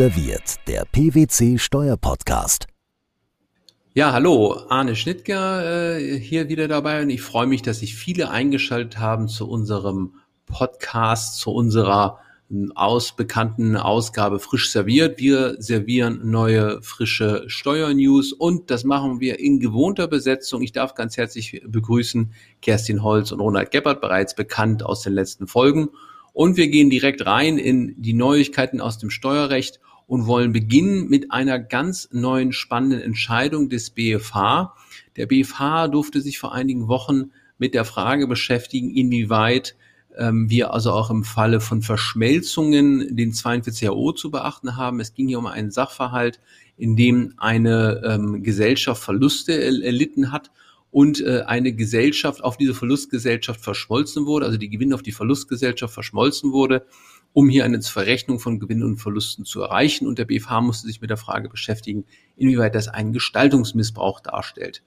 Serviert, der PwC Steuerpodcast. Ja, hallo, Arne Schnittger äh, hier wieder dabei und ich freue mich, dass sich viele eingeschaltet haben zu unserem Podcast, zu unserer aus bekannten Ausgabe frisch serviert. Wir servieren neue frische Steuernews und das machen wir in gewohnter Besetzung. Ich darf ganz herzlich begrüßen Kerstin Holz und Ronald Geppert, bereits bekannt aus den letzten Folgen. Und wir gehen direkt rein in die Neuigkeiten aus dem Steuerrecht und wollen beginnen mit einer ganz neuen spannenden Entscheidung des BFH. Der BFH durfte sich vor einigen Wochen mit der Frage beschäftigen, inwieweit ähm, wir also auch im Falle von Verschmelzungen den 42AO zu beachten haben. Es ging hier um einen Sachverhalt, in dem eine ähm, Gesellschaft Verluste erlitten hat und äh, eine Gesellschaft auf diese Verlustgesellschaft verschmolzen wurde, also die Gewinn auf die Verlustgesellschaft verschmolzen wurde, um hier eine Verrechnung von Gewinnen und Verlusten zu erreichen. Und der BFH musste sich mit der Frage beschäftigen, inwieweit das einen Gestaltungsmissbrauch darstellt.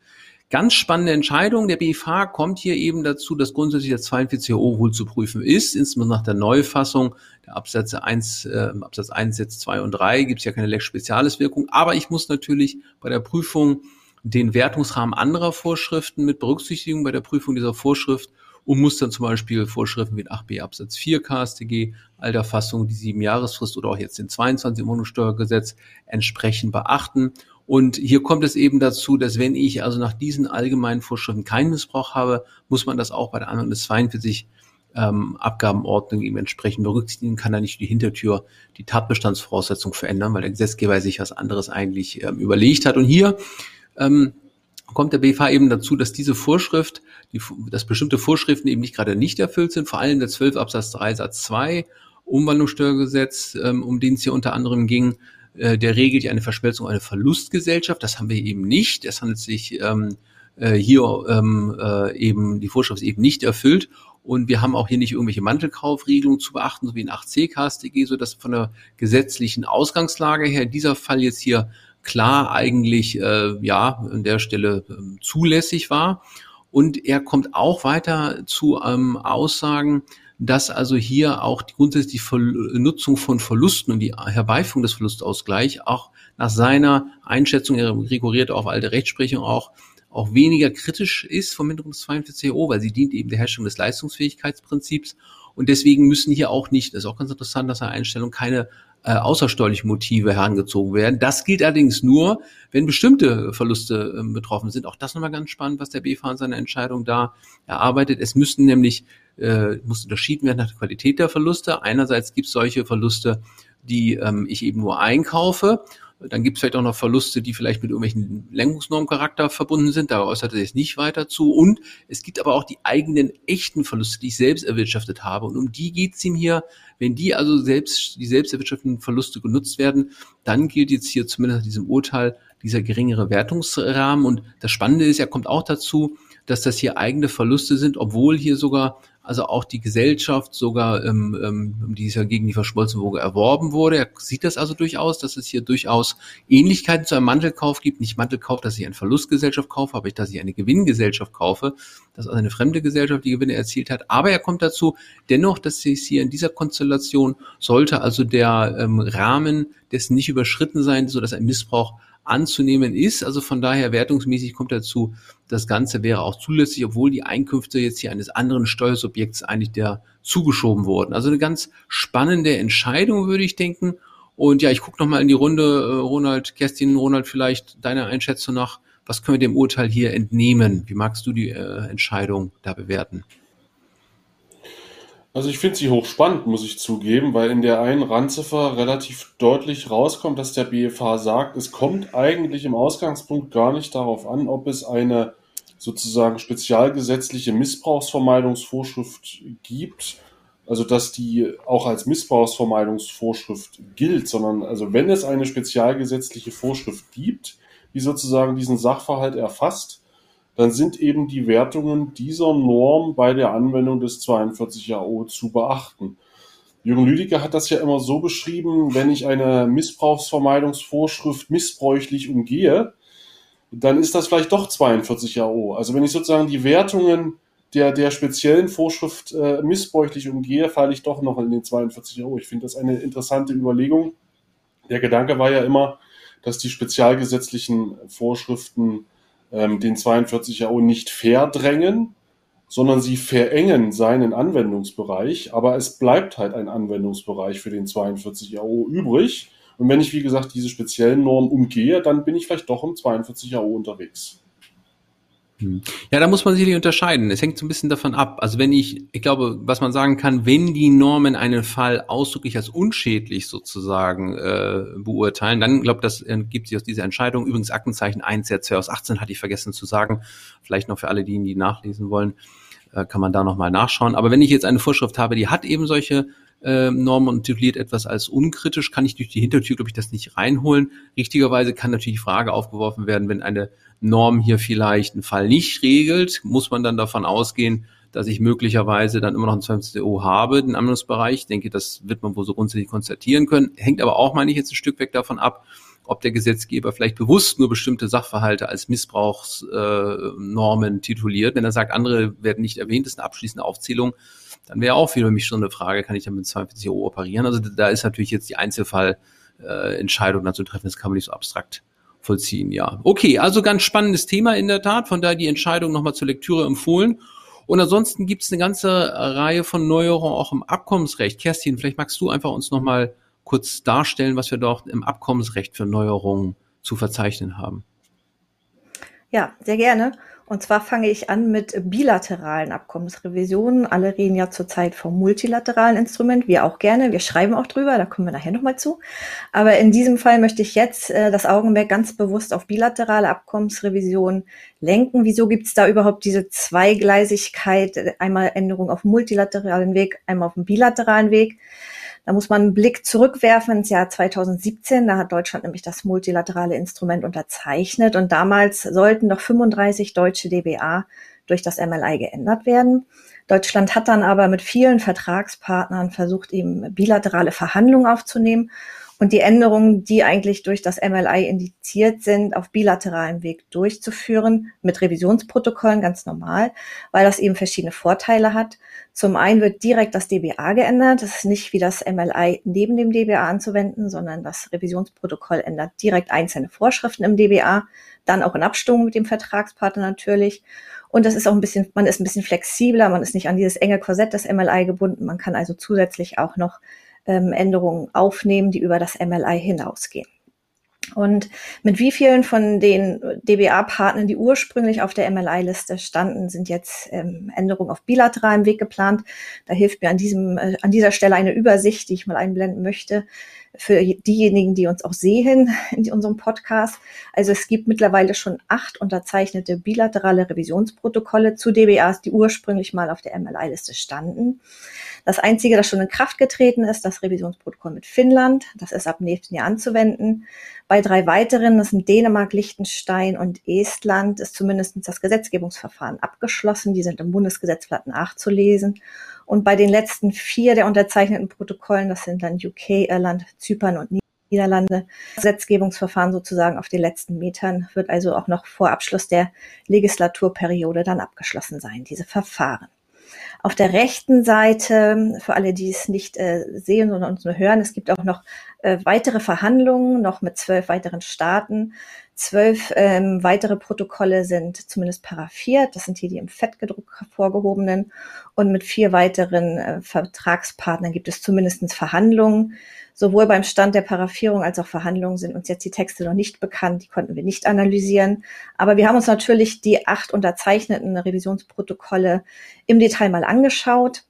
Ganz spannende Entscheidung. Der BFH kommt hier eben dazu, dass grundsätzlich der 42o wohl zu prüfen ist, insbesondere nach der Neufassung der Absätze 1, äh, Absatz 1, Sätze 2 und 3 gibt es ja keine Lex Spezialiswirkung. Aber ich muss natürlich bei der Prüfung den Wertungsrahmen anderer Vorschriften mit berücksichtigen bei der Prüfung dieser Vorschrift und muss dann zum Beispiel Vorschriften wie 8b Absatz 4 KStG, Alterfassung, die sieben Jahresfrist oder auch jetzt den 22 im Wohnungssteuergesetz entsprechend beachten und hier kommt es eben dazu, dass wenn ich also nach diesen allgemeinen Vorschriften keinen Missbrauch habe, muss man das auch bei der Anwendung des 42 ähm, Abgabenordnung eben entsprechend berücksichtigen, kann da nicht die Hintertür die Tatbestandsvoraussetzung verändern, weil der Gesetzgeber sich was anderes eigentlich ähm, überlegt hat. Und hier ähm, kommt der BFH eben dazu, dass diese Vorschrift, die, dass bestimmte Vorschriften eben nicht gerade nicht erfüllt sind, vor allem der 12 Absatz 3 Satz 2 Umwandlungssteuergesetz, ähm, um den es hier unter anderem ging, äh, der regelt ja eine Verschmelzung, eine Verlustgesellschaft. Das haben wir eben nicht. Es handelt sich ähm, äh, hier ähm, äh, eben, die Vorschrift ist eben nicht erfüllt. Und wir haben auch hier nicht irgendwelche Mantelkaufregelungen zu beachten, so wie in 8c KStG, so dass von der gesetzlichen Ausgangslage her dieser Fall jetzt hier klar eigentlich äh, ja an der Stelle äh, zulässig war. Und er kommt auch weiter zu ähm, Aussagen, dass also hier auch die grundsätzlich die Nutzung von Verlusten und die Herbeiführung des Verlustausgleichs auch nach seiner Einschätzung, er rekurriert auf alte Rechtsprechung auch, auch weniger kritisch ist vom Minderung des 42o, weil sie dient eben der Herstellung des Leistungsfähigkeitsprinzips und deswegen müssen hier auch nicht, das ist auch ganz interessant, dass er Einstellung keine äh, außersteuerlichen Motive herangezogen werden. Das gilt allerdings nur, wenn bestimmte Verluste äh, betroffen sind. Auch das nochmal ganz spannend, was der BFH in seiner Entscheidung da erarbeitet. Es müssten nämlich äh, muss unterschieden werden nach der Qualität der Verluste. Einerseits gibt es solche Verluste, die ähm, ich eben nur einkaufe. Dann gibt es vielleicht auch noch Verluste, die vielleicht mit irgendwelchen Lenkungsnormcharakter verbunden sind. Da äußert er sich nicht weiter zu. Und es gibt aber auch die eigenen echten Verluste, die ich selbst erwirtschaftet habe. Und um die geht es ihm hier. Wenn die also selbst, die selbst erwirtschafteten Verluste genutzt werden, dann gilt jetzt hier zumindest nach diesem Urteil dieser geringere Wertungsrahmen. Und das Spannende ist, er kommt auch dazu, dass das hier eigene Verluste sind, obwohl hier sogar also auch die Gesellschaft sogar, ähm, ähm, die ist ja gegen die verschmolzene Woge erworben wurde. Er sieht das also durchaus, dass es hier durchaus Ähnlichkeiten zu einem Mantelkauf gibt. Nicht Mantelkauf, dass ich eine Verlustgesellschaft kaufe, aber ich, dass ich eine Gewinngesellschaft kaufe, dass also eine fremde Gesellschaft die Gewinne erzielt hat. Aber er kommt dazu, dennoch, dass es hier in dieser Konstellation sollte also der ähm, Rahmen dessen nicht überschritten sein, so dass ein Missbrauch anzunehmen ist. Also von daher wertungsmäßig kommt dazu, das Ganze wäre auch zulässig, obwohl die Einkünfte jetzt hier eines anderen Steuersubjekts eigentlich der zugeschoben wurden. Also eine ganz spannende Entscheidung, würde ich denken. Und ja, ich gucke nochmal in die Runde, äh, Ronald, Kerstin, Ronald, vielleicht deine Einschätzung nach, was können wir dem Urteil hier entnehmen? Wie magst du die äh, Entscheidung da bewerten? Also ich finde sie hochspannend, muss ich zugeben, weil in der einen Randziffer relativ deutlich rauskommt, dass der BFH sagt, es kommt eigentlich im Ausgangspunkt gar nicht darauf an, ob es eine sozusagen spezialgesetzliche Missbrauchsvermeidungsvorschrift gibt, also dass die auch als Missbrauchsvermeidungsvorschrift gilt, sondern also wenn es eine spezialgesetzliche Vorschrift gibt, die sozusagen diesen Sachverhalt erfasst, dann sind eben die Wertungen dieser Norm bei der Anwendung des 42AO zu beachten. Jürgen Lüdecke hat das ja immer so beschrieben, wenn ich eine Missbrauchsvermeidungsvorschrift missbräuchlich umgehe, dann ist das vielleicht doch 42AO. Also wenn ich sozusagen die Wertungen der, der speziellen Vorschrift äh, missbräuchlich umgehe, falle ich doch noch in den 42AO. Ich finde das eine interessante Überlegung. Der Gedanke war ja immer, dass die spezialgesetzlichen Vorschriften ähm, den 42 AO nicht verdrängen, sondern sie verengen seinen Anwendungsbereich, aber es bleibt halt ein Anwendungsbereich für den 42 AO übrig. Und wenn ich, wie gesagt, diese speziellen Normen umgehe, dann bin ich vielleicht doch im 42 AO unterwegs. Hm. Ja, da muss man sicherlich unterscheiden. Es hängt so ein bisschen davon ab. Also wenn ich, ich glaube, was man sagen kann, wenn die Normen einen Fall ausdrücklich als unschädlich sozusagen äh, beurteilen, dann glaube das ergibt sich aus dieser Entscheidung. Übrigens Aktenzeichen 1 der 2 aus 18 hatte ich vergessen zu sagen. Vielleicht noch für alle, die, die nachlesen wollen, äh, kann man da nochmal nachschauen. Aber wenn ich jetzt eine Vorschrift habe, die hat eben solche äh, Normen und tituliert etwas als unkritisch, kann ich durch die Hintertür, glaube ich, das nicht reinholen. Richtigerweise kann natürlich die Frage aufgeworfen werden, wenn eine Norm hier vielleicht einen Fall nicht regelt, muss man dann davon ausgehen, dass ich möglicherweise dann immer noch 20 O habe, den Anwendungsbereich. Ich denke, das wird man wohl so grundsätzlich konstatieren können. Hängt aber auch, meine ich, jetzt ein Stück weg davon ab, ob der Gesetzgeber vielleicht bewusst nur bestimmte Sachverhalte als Missbrauchsnormen tituliert. Wenn er sagt, andere werden nicht erwähnt, ist eine abschließende Aufzählung, dann wäre auch für mich schon eine Frage, kann ich dann mit 42 Euro operieren? Also da ist natürlich jetzt die Einzelfallentscheidung äh, dann zu treffen, das kann man nicht so abstrakt vollziehen, ja. Okay, also ganz spannendes Thema in der Tat, von daher die Entscheidung nochmal zur Lektüre empfohlen. Und ansonsten gibt es eine ganze Reihe von Neuerungen auch im Abkommensrecht. Kerstin, vielleicht magst du einfach uns nochmal kurz darstellen, was wir dort im Abkommensrecht für Neuerungen zu verzeichnen haben. Ja, sehr gerne. Und zwar fange ich an mit bilateralen Abkommensrevisionen. Alle reden ja zurzeit vom multilateralen Instrument, wir auch gerne. Wir schreiben auch drüber, da kommen wir nachher nochmal zu. Aber in diesem Fall möchte ich jetzt äh, das Augenmerk ganz bewusst auf bilaterale Abkommensrevisionen lenken. Wieso gibt es da überhaupt diese Zweigleisigkeit? Einmal Änderung auf multilateralen Weg, einmal auf dem bilateralen Weg. Da muss man einen Blick zurückwerfen ins Jahr 2017. Da hat Deutschland nämlich das multilaterale Instrument unterzeichnet und damals sollten noch 35 deutsche DBA durch das MLI geändert werden. Deutschland hat dann aber mit vielen Vertragspartnern versucht, eben bilaterale Verhandlungen aufzunehmen und die Änderungen, die eigentlich durch das MLI indiziert sind, auf bilateralem Weg durchzuführen, mit Revisionsprotokollen ganz normal, weil das eben verschiedene Vorteile hat. Zum einen wird direkt das DBA geändert. Das ist nicht wie das MLI neben dem DBA anzuwenden, sondern das Revisionsprotokoll ändert direkt einzelne Vorschriften im DBA, dann auch in Abstimmung mit dem Vertragspartner natürlich. Und das ist auch ein bisschen, man ist ein bisschen flexibler, man ist nicht an dieses enge Korsett des MLI gebunden. Man kann also zusätzlich auch noch Änderungen aufnehmen, die über das MLI hinausgehen. Und mit wie vielen von den DBA-Partnern, die ursprünglich auf der MLI-Liste standen, sind jetzt ähm, Änderungen auf bilateralem Weg geplant? Da hilft mir an, diesem, äh, an dieser Stelle eine Übersicht, die ich mal einblenden möchte, für diejenigen, die uns auch sehen in unserem Podcast. Also es gibt mittlerweile schon acht unterzeichnete bilaterale Revisionsprotokolle zu DBAs, die ursprünglich mal auf der MLI-Liste standen. Das einzige, das schon in Kraft getreten ist, das Revisionsprotokoll mit Finnland. Das ist ab nächsten Jahr anzuwenden. Bei drei weiteren, das sind Dänemark, Liechtenstein und Estland, ist zumindest das Gesetzgebungsverfahren abgeschlossen. Die sind im Bundesgesetzblatt nachzulesen. Und bei den letzten vier der unterzeichneten Protokollen, das sind dann UK, Irland, Zypern und Niederlande, Gesetzgebungsverfahren sozusagen auf den letzten Metern, wird also auch noch vor Abschluss der Legislaturperiode dann abgeschlossen sein, diese Verfahren. Auf der rechten Seite, für alle, die es nicht äh, sehen, sondern uns nur hören, es gibt auch noch äh, weitere Verhandlungen, noch mit zwölf weiteren Staaten. Zwölf ähm, weitere Protokolle sind zumindest paraffiert. Das sind hier die im Fettgedruck hervorgehobenen. Und mit vier weiteren äh, Vertragspartnern gibt es zumindest Verhandlungen. Sowohl beim Stand der Paraffierung als auch Verhandlungen sind uns jetzt die Texte noch nicht bekannt. Die konnten wir nicht analysieren. Aber wir haben uns natürlich die acht unterzeichneten Revisionsprotokolle im Detail mal angeschaut.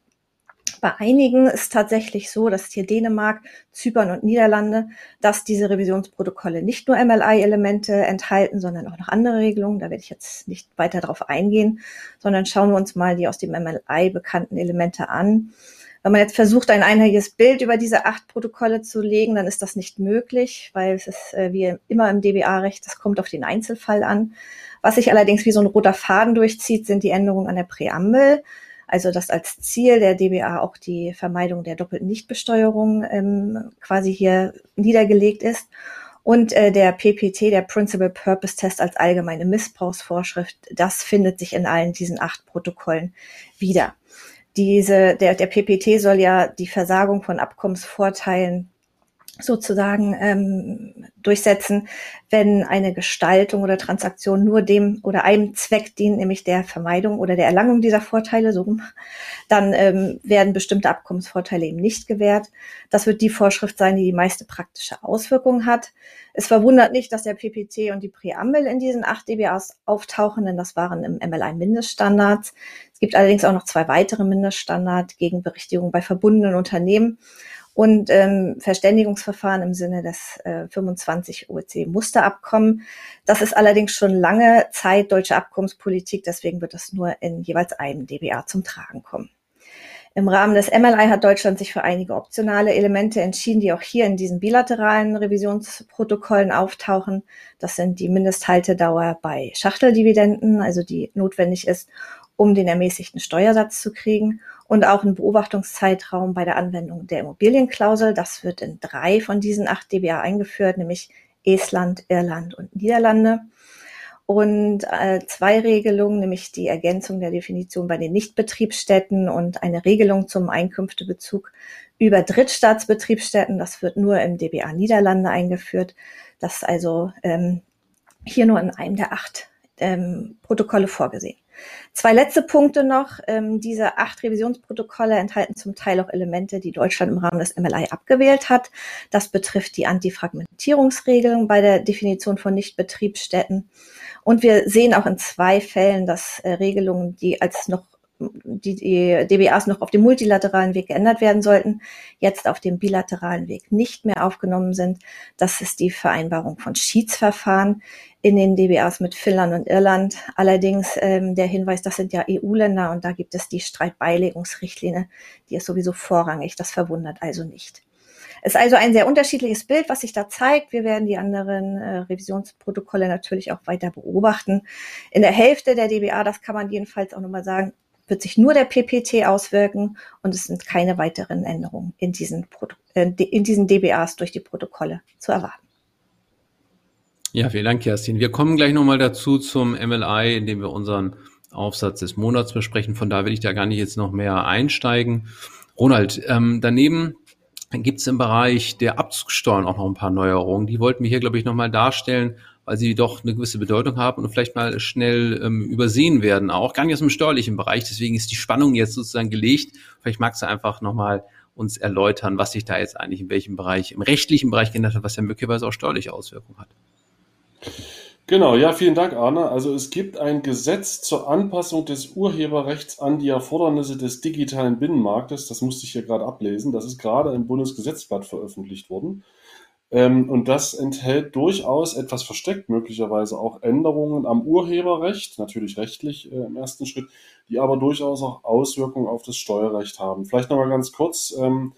Bei einigen ist tatsächlich so, dass hier Dänemark, Zypern und Niederlande, dass diese Revisionsprotokolle nicht nur MLI-Elemente enthalten, sondern auch noch andere Regelungen. Da werde ich jetzt nicht weiter darauf eingehen, sondern schauen wir uns mal die aus dem MLI bekannten Elemente an. Wenn man jetzt versucht, ein einheitliches Bild über diese acht Protokolle zu legen, dann ist das nicht möglich, weil es ist äh, wie immer im DBA-Recht, das kommt auf den Einzelfall an. Was sich allerdings wie so ein roter Faden durchzieht, sind die Änderungen an der Präambel. Also dass als Ziel der DBA auch die Vermeidung der doppelten Nichtbesteuerung ähm, quasi hier niedergelegt ist. Und äh, der PPT, der Principal Purpose Test als allgemeine Missbrauchsvorschrift, das findet sich in allen diesen acht Protokollen wieder diese, der, der PPT soll ja die Versagung von Abkommensvorteilen sozusagen ähm, durchsetzen, wenn eine Gestaltung oder Transaktion nur dem oder einem Zweck dient, nämlich der Vermeidung oder der Erlangung dieser Vorteile, so dann ähm, werden bestimmte Abkommensvorteile eben nicht gewährt. Das wird die Vorschrift sein, die die meiste praktische Auswirkung hat. Es verwundert nicht, dass der PPT und die Präambel in diesen acht DBAs auftauchen, denn das waren im MLI Mindeststandards. Es gibt allerdings auch noch zwei weitere Mindeststandards gegen Berichtigung bei verbundenen Unternehmen und ähm, Verständigungsverfahren im Sinne des äh, 25 OEC Musterabkommen. Das ist allerdings schon lange Zeit deutsche Abkommenspolitik, deswegen wird das nur in jeweils einem DBA zum Tragen kommen. Im Rahmen des MLI hat Deutschland sich für einige optionale Elemente entschieden, die auch hier in diesen bilateralen Revisionsprotokollen auftauchen. Das sind die Mindesthaltedauer bei Schachteldividenden, also die notwendig ist, um den ermäßigten Steuersatz zu kriegen und auch ein Beobachtungszeitraum bei der Anwendung der Immobilienklausel. Das wird in drei von diesen acht DBA eingeführt, nämlich Estland, Irland und Niederlande. Und äh, zwei Regelungen, nämlich die Ergänzung der Definition bei den Nichtbetriebsstätten und eine Regelung zum Einkünftebezug über Drittstaatsbetriebsstätten. Das wird nur im DBA Niederlande eingeführt. Das ist also ähm, hier nur in einem der acht ähm, Protokolle vorgesehen. Zwei letzte Punkte noch. Ähm, diese acht Revisionsprotokolle enthalten zum Teil auch Elemente, die Deutschland im Rahmen des MLI abgewählt hat. Das betrifft die Antifragmentierungsregelung bei der Definition von Nichtbetriebsstätten. Und wir sehen auch in zwei Fällen, dass äh, Regelungen, die als noch die, die DBAs noch auf dem multilateralen Weg geändert werden sollten, jetzt auf dem bilateralen Weg nicht mehr aufgenommen sind. Das ist die Vereinbarung von Schiedsverfahren in den DBAs mit Finnland und Irland. Allerdings ähm, der Hinweis, das sind ja EU-Länder und da gibt es die Streitbeilegungsrichtlinie, die ist sowieso vorrangig. Das verwundert also nicht. Es ist also ein sehr unterschiedliches Bild, was sich da zeigt. Wir werden die anderen äh, Revisionsprotokolle natürlich auch weiter beobachten. In der Hälfte der DBA, das kann man jedenfalls auch nochmal sagen, wird sich nur der PPT auswirken und es sind keine weiteren Änderungen in diesen, Proto äh, in diesen DBAs durch die Protokolle zu erwarten. Ja, vielen Dank, Kerstin. Wir kommen gleich nochmal dazu zum MLI, indem wir unseren Aufsatz des Monats besprechen. Von da will ich da gar nicht jetzt noch mehr einsteigen. Ronald, ähm, daneben gibt es im Bereich der Abzugssteuern auch noch ein paar Neuerungen. Die wollten wir hier, glaube ich, nochmal darstellen weil sie doch eine gewisse Bedeutung haben und vielleicht mal schnell ähm, übersehen werden, auch gar nicht aus dem steuerlichen Bereich. Deswegen ist die Spannung jetzt sozusagen gelegt. Vielleicht magst du einfach nochmal uns erläutern, was sich da jetzt eigentlich in welchem Bereich, im rechtlichen Bereich geändert hat, was ja möglicherweise auch steuerliche Auswirkungen hat. Genau, ja, vielen Dank, Arne. Also es gibt ein Gesetz zur Anpassung des Urheberrechts an die Erfordernisse des digitalen Binnenmarktes. Das musste ich hier gerade ablesen. Das ist gerade im Bundesgesetzblatt veröffentlicht worden. Ähm, und das enthält durchaus etwas versteckt, möglicherweise auch Änderungen am Urheberrecht, natürlich rechtlich äh, im ersten Schritt, die aber durchaus auch Auswirkungen auf das Steuerrecht haben. Vielleicht nochmal ganz kurz. Ähm,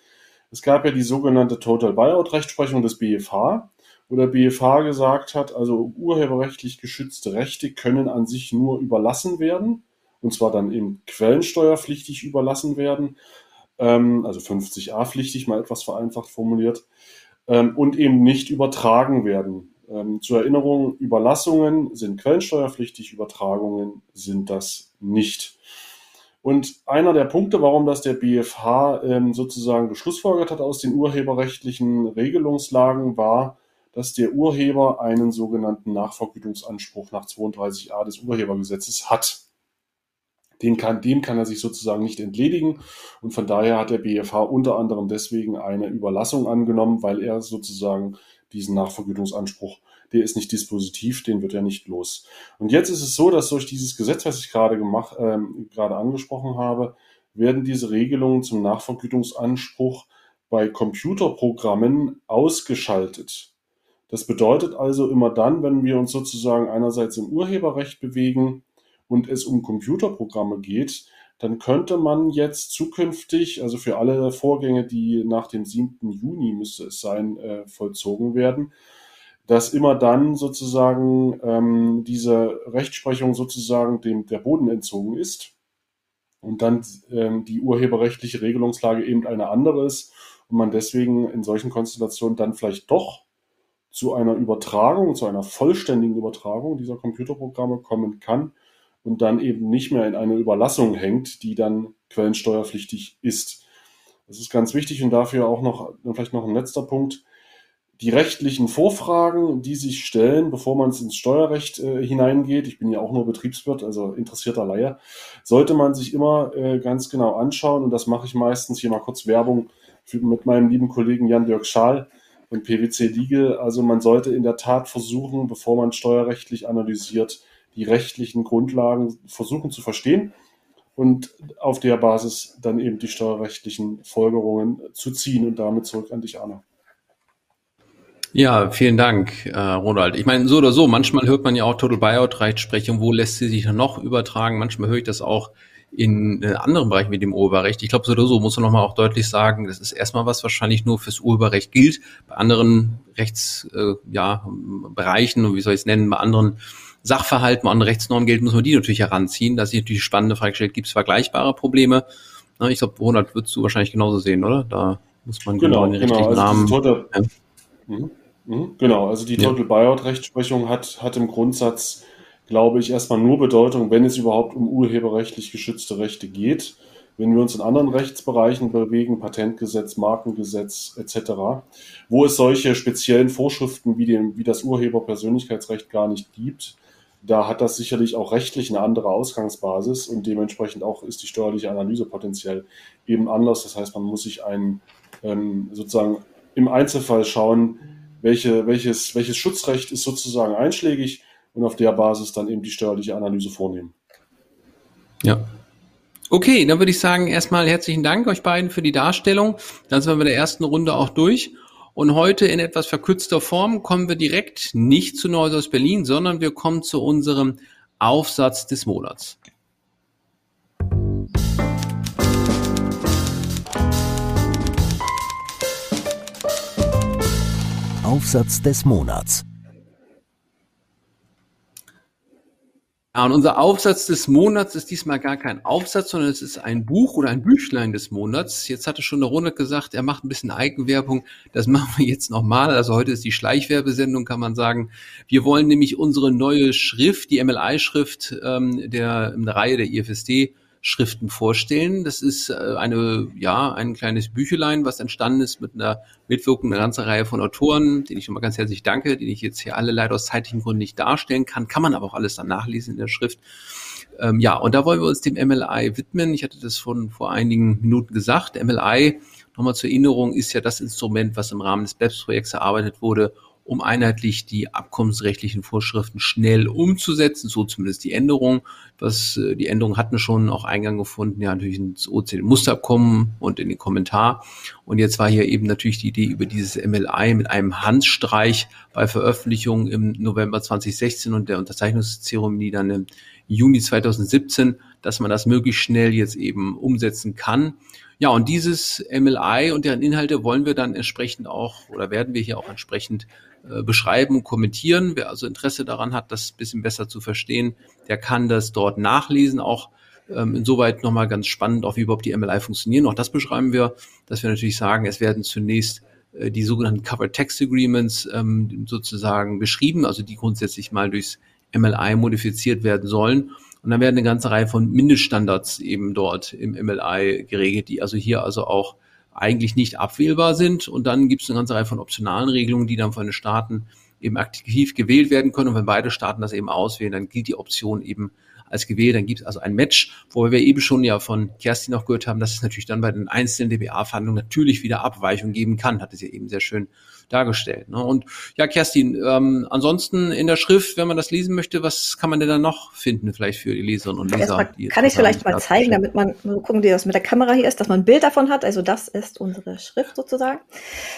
es gab ja die sogenannte Total Buyout Rechtsprechung des BFH, wo der BFH gesagt hat, also urheberrechtlich geschützte Rechte können an sich nur überlassen werden, und zwar dann eben quellensteuerpflichtig überlassen werden, ähm, also 50a pflichtig, mal etwas vereinfacht formuliert ähm, und eben nicht übertragen werden. Ähm, zur Erinnerung, Überlassungen sind quellensteuerpflichtig, Übertragungen sind das nicht. Und einer der Punkte, warum das der BFH ähm, sozusagen geschlussfolgert hat aus den urheberrechtlichen Regelungslagen, war, dass der Urheber einen sogenannten Nachvergütungsanspruch nach 32a des Urhebergesetzes hat. Den kann, dem kann er sich sozusagen nicht entledigen. Und von daher hat der BFH unter anderem deswegen eine Überlassung angenommen, weil er sozusagen diesen Nachvergütungsanspruch, der ist nicht dispositiv, den wird er nicht los. Und jetzt ist es so, dass durch dieses Gesetz, was ich gerade gemacht, ähm, gerade angesprochen habe, werden diese Regelungen zum Nachvergütungsanspruch bei Computerprogrammen ausgeschaltet. Das bedeutet also immer dann, wenn wir uns sozusagen einerseits im Urheberrecht bewegen, und es um Computerprogramme geht, dann könnte man jetzt zukünftig, also für alle Vorgänge, die nach dem 7. Juni müsste es sein, äh, vollzogen werden, dass immer dann sozusagen ähm, diese Rechtsprechung sozusagen dem der Boden entzogen ist und dann ähm, die urheberrechtliche Regelungslage eben eine andere ist und man deswegen in solchen Konstellationen dann vielleicht doch zu einer Übertragung, zu einer vollständigen Übertragung dieser Computerprogramme kommen kann und dann eben nicht mehr in eine Überlassung hängt, die dann quellensteuerpflichtig ist. Das ist ganz wichtig und dafür auch noch, vielleicht noch ein letzter Punkt. die rechtlichen Vorfragen, die sich stellen, bevor man ins Steuerrecht äh, hineingeht, ich bin ja auch nur Betriebswirt, also interessierter Laie, sollte man sich immer äh, ganz genau anschauen und das mache ich meistens hier mal kurz Werbung für, mit meinem lieben Kollegen Jan-Dirk Schaal und PwC Legal. Also man sollte in der Tat versuchen, bevor man steuerrechtlich analysiert, die rechtlichen Grundlagen versuchen zu verstehen und auf der Basis dann eben die steuerrechtlichen Folgerungen zu ziehen und damit zurück an dich, Anna. Ja, vielen Dank, äh, Ronald. Ich meine, so oder so, manchmal hört man ja auch Total Buyout Rechtsprechung, wo lässt sie sich dann noch übertragen? Manchmal höre ich das auch in äh, anderen Bereichen wie dem Urheberrecht. Ich glaube, so oder so muss man nochmal auch deutlich sagen, das ist erstmal was wahrscheinlich nur fürs Urheberrecht gilt. Bei anderen Rechtsbereichen, äh, ja, Bereichen, wie soll ich es nennen, bei anderen Sachverhalten, anderen Rechtsnormen gilt, muss man die natürlich heranziehen. Da ist natürlich spannende Frage gestellt, gibt es vergleichbare Probleme? Na, ich glaube, Ronald, würdest du wahrscheinlich genauso sehen, oder? Da muss man genau, genau den genau. richtigen also Namen. Ja. Mhm. Mhm, genau, also die Total ja. Buyout-Rechtsprechung hat, hat im Grundsatz, glaube ich, erstmal nur Bedeutung, wenn es überhaupt um urheberrechtlich geschützte Rechte geht. Wenn wir uns in anderen Rechtsbereichen bewegen, Patentgesetz, Markengesetz etc., wo es solche speziellen Vorschriften wie, dem, wie das Urheberpersönlichkeitsrecht gar nicht gibt, da hat das sicherlich auch rechtlich eine andere Ausgangsbasis und dementsprechend auch ist die steuerliche Analyse potenziell eben anders. Das heißt, man muss sich einen ähm, sozusagen im Einzelfall schauen, welche, welches, welches Schutzrecht ist sozusagen einschlägig und auf der Basis dann eben die steuerliche Analyse vornehmen. Ja. Okay, dann würde ich sagen, erstmal herzlichen Dank euch beiden für die Darstellung. Dann sind wir mit der ersten Runde auch durch. Und heute in etwas verkürzter Form kommen wir direkt nicht zu Neues aus Berlin, sondern wir kommen zu unserem Aufsatz des Monats. Aufsatz des Monats. Ja, und unser Aufsatz des Monats ist diesmal gar kein Aufsatz, sondern es ist ein Buch oder ein Büchlein des Monats. Jetzt hatte schon der Ronald gesagt, er macht ein bisschen Eigenwerbung. Das machen wir jetzt nochmal. Also heute ist die Schleichwerbesendung, kann man sagen. Wir wollen nämlich unsere neue Schrift, die MLI-Schrift ähm, der, in der Reihe der IFSD Schriften vorstellen. Das ist äh, eine, ja, ein kleines Büchelein, was entstanden ist mit einer Mitwirkung einer ganzen Reihe von Autoren, denen ich nochmal ganz herzlich danke, die ich jetzt hier alle leider aus zeitlichen Gründen nicht darstellen kann, kann man aber auch alles dann nachlesen in der Schrift. Ähm, ja, und da wollen wir uns dem MLI widmen. Ich hatte das von vor einigen Minuten gesagt. MLI, nochmal zur Erinnerung, ist ja das Instrument, was im Rahmen des BEPS-Projekts erarbeitet wurde, um einheitlich die abkommensrechtlichen Vorschriften schnell umzusetzen, so zumindest die Änderung. Was äh, die Änderungen hatten schon auch Eingang gefunden, ja natürlich ins OECD-Musterabkommen und in den Kommentar. Und jetzt war hier eben natürlich die Idee über dieses MLI mit einem Handstreich bei Veröffentlichung im November 2016 und der Unterzeichnungszeremonie dann im Juni 2017, dass man das möglichst schnell jetzt eben umsetzen kann. Ja, und dieses MLI und deren Inhalte wollen wir dann entsprechend auch oder werden wir hier auch entsprechend beschreiben und kommentieren. Wer also Interesse daran hat, das bisschen besser zu verstehen, der kann das dort nachlesen. Auch ähm, insoweit nochmal ganz spannend, auch wie überhaupt die MLI funktionieren. Auch das beschreiben wir, dass wir natürlich sagen, es werden zunächst äh, die sogenannten Covered Text Agreements ähm, sozusagen beschrieben, also die grundsätzlich mal durchs MLI modifiziert werden sollen. Und dann werden eine ganze Reihe von Mindeststandards eben dort im MLI geregelt, die also hier also auch eigentlich nicht abwählbar sind. Und dann gibt es eine ganze Reihe von optionalen Regelungen, die dann von den Staaten eben aktiv gewählt werden können. Und wenn beide Staaten das eben auswählen, dann gilt die Option eben als gewählt. Dann gibt es also ein Match, wo wir eben schon ja von Kerstin auch gehört haben, dass es natürlich dann bei den einzelnen DBA-Verhandlungen natürlich wieder Abweichungen geben kann, hat es ja eben sehr schön dargestellt. Ne? Und ja, Kerstin, ähm, ansonsten in der Schrift, wenn man das lesen möchte, was kann man denn da noch finden, vielleicht für die Leserinnen und Leser? Erstmal kann ich vielleicht mal zeigen, damit man so gucken, wie das mit der Kamera hier ist, dass man ein Bild davon hat. Also das ist unsere Schrift sozusagen.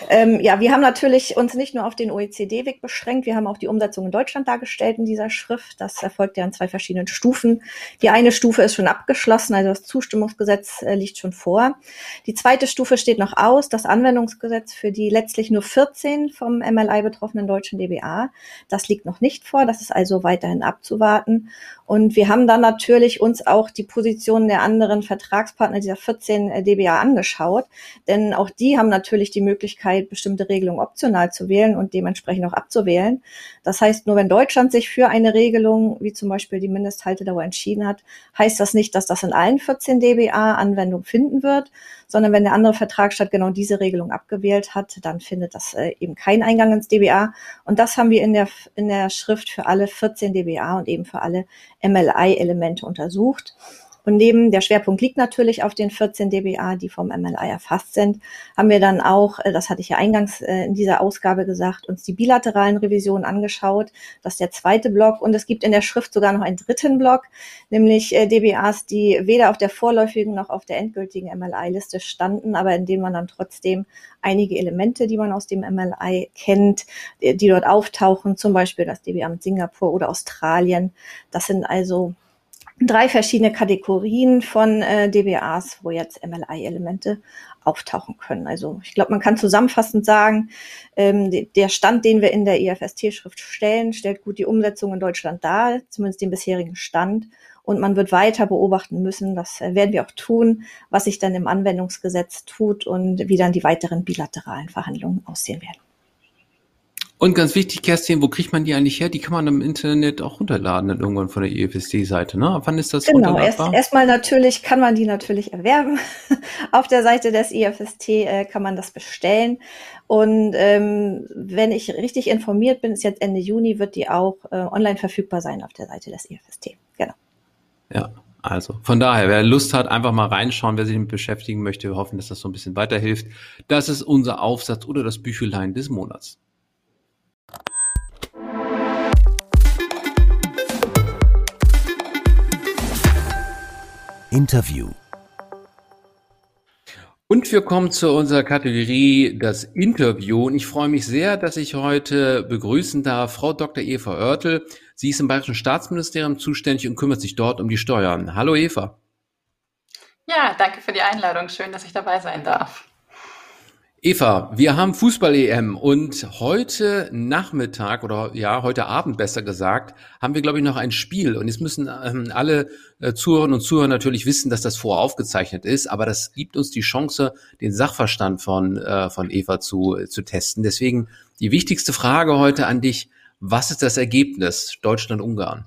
Ähm, ja, wir haben natürlich uns nicht nur auf den OECD-Weg beschränkt, wir haben auch die Umsetzung in Deutschland dargestellt in dieser Schrift. Das erfolgt ja in zwei verschiedenen Stufen. Die eine Stufe ist schon abgeschlossen, also das Zustimmungsgesetz äh, liegt schon vor. Die zweite Stufe steht noch aus, das Anwendungsgesetz für die letztlich nur 14 14 vom MLI betroffenen deutschen DBA. Das liegt noch nicht vor, das ist also weiterhin abzuwarten. Und wir haben dann natürlich uns auch die Positionen der anderen Vertragspartner dieser 14 äh, DBA angeschaut, denn auch die haben natürlich die Möglichkeit, bestimmte Regelungen optional zu wählen und dementsprechend auch abzuwählen. Das heißt, nur wenn Deutschland sich für eine Regelung, wie zum Beispiel die Mindesthaltedauer entschieden hat, heißt das nicht, dass das in allen 14 DBA Anwendung finden wird, sondern wenn der andere Vertragsstaat genau diese Regelung abgewählt hat, dann findet das äh, eben keinen Eingang ins DBA. Und das haben wir in der, in der Schrift für alle 14 DBA und eben für alle MLI-Elemente untersucht. Und neben der Schwerpunkt liegt natürlich auf den 14 dBA, die vom MLI erfasst sind, haben wir dann auch, äh, das hatte ich ja eingangs äh, in dieser Ausgabe gesagt, uns die bilateralen Revisionen angeschaut. Das ist der zweite Block. Und es gibt in der Schrift sogar noch einen dritten Block, nämlich äh, dBAs, die weder auf der vorläufigen noch auf der endgültigen MLI-Liste standen, aber in denen man dann trotzdem einige Elemente, die man aus dem MLI kennt, die dort auftauchen, zum Beispiel das dBA mit Singapur oder Australien. Das sind also drei verschiedene Kategorien von äh, DBAs, wo jetzt MLI-Elemente auftauchen können. Also ich glaube, man kann zusammenfassend sagen, ähm, der Stand, den wir in der IFST-Schrift stellen, stellt gut die Umsetzung in Deutschland dar, zumindest den bisherigen Stand. Und man wird weiter beobachten müssen, das äh, werden wir auch tun, was sich dann im Anwendungsgesetz tut und wie dann die weiteren bilateralen Verhandlungen aussehen werden. Und ganz wichtig, Kerstin, wo kriegt man die eigentlich her? Die kann man im Internet auch runterladen dann irgendwann von der EFSD-Seite, ne? Wann ist das Genau, erstmal erst natürlich kann man die natürlich erwerben. Auf der Seite des EFST äh, kann man das bestellen. Und ähm, wenn ich richtig informiert bin, ist jetzt Ende Juni, wird die auch äh, online verfügbar sein auf der Seite des EFST. Genau. Ja, also von daher, wer Lust hat, einfach mal reinschauen, wer sich damit beschäftigen möchte. Wir hoffen, dass das so ein bisschen weiterhilft. Das ist unser Aufsatz oder das Büchelein des Monats. Interview. Und wir kommen zu unserer Kategorie das Interview. Und ich freue mich sehr, dass ich heute begrüßen darf Frau Dr. Eva Oertel. Sie ist im Bayerischen Staatsministerium zuständig und kümmert sich dort um die Steuern. Hallo Eva. Ja, danke für die Einladung. Schön, dass ich dabei sein darf. Eva, wir haben Fußball-EM und heute Nachmittag oder ja, heute Abend besser gesagt, haben wir, glaube ich, noch ein Spiel. Und jetzt müssen ähm, alle äh, Zuhörerinnen und Zuhörer natürlich wissen, dass das voraufgezeichnet ist, aber das gibt uns die Chance, den Sachverstand von, äh, von Eva zu, äh, zu testen. Deswegen die wichtigste Frage heute an dich. Was ist das Ergebnis Deutschland-Ungarn?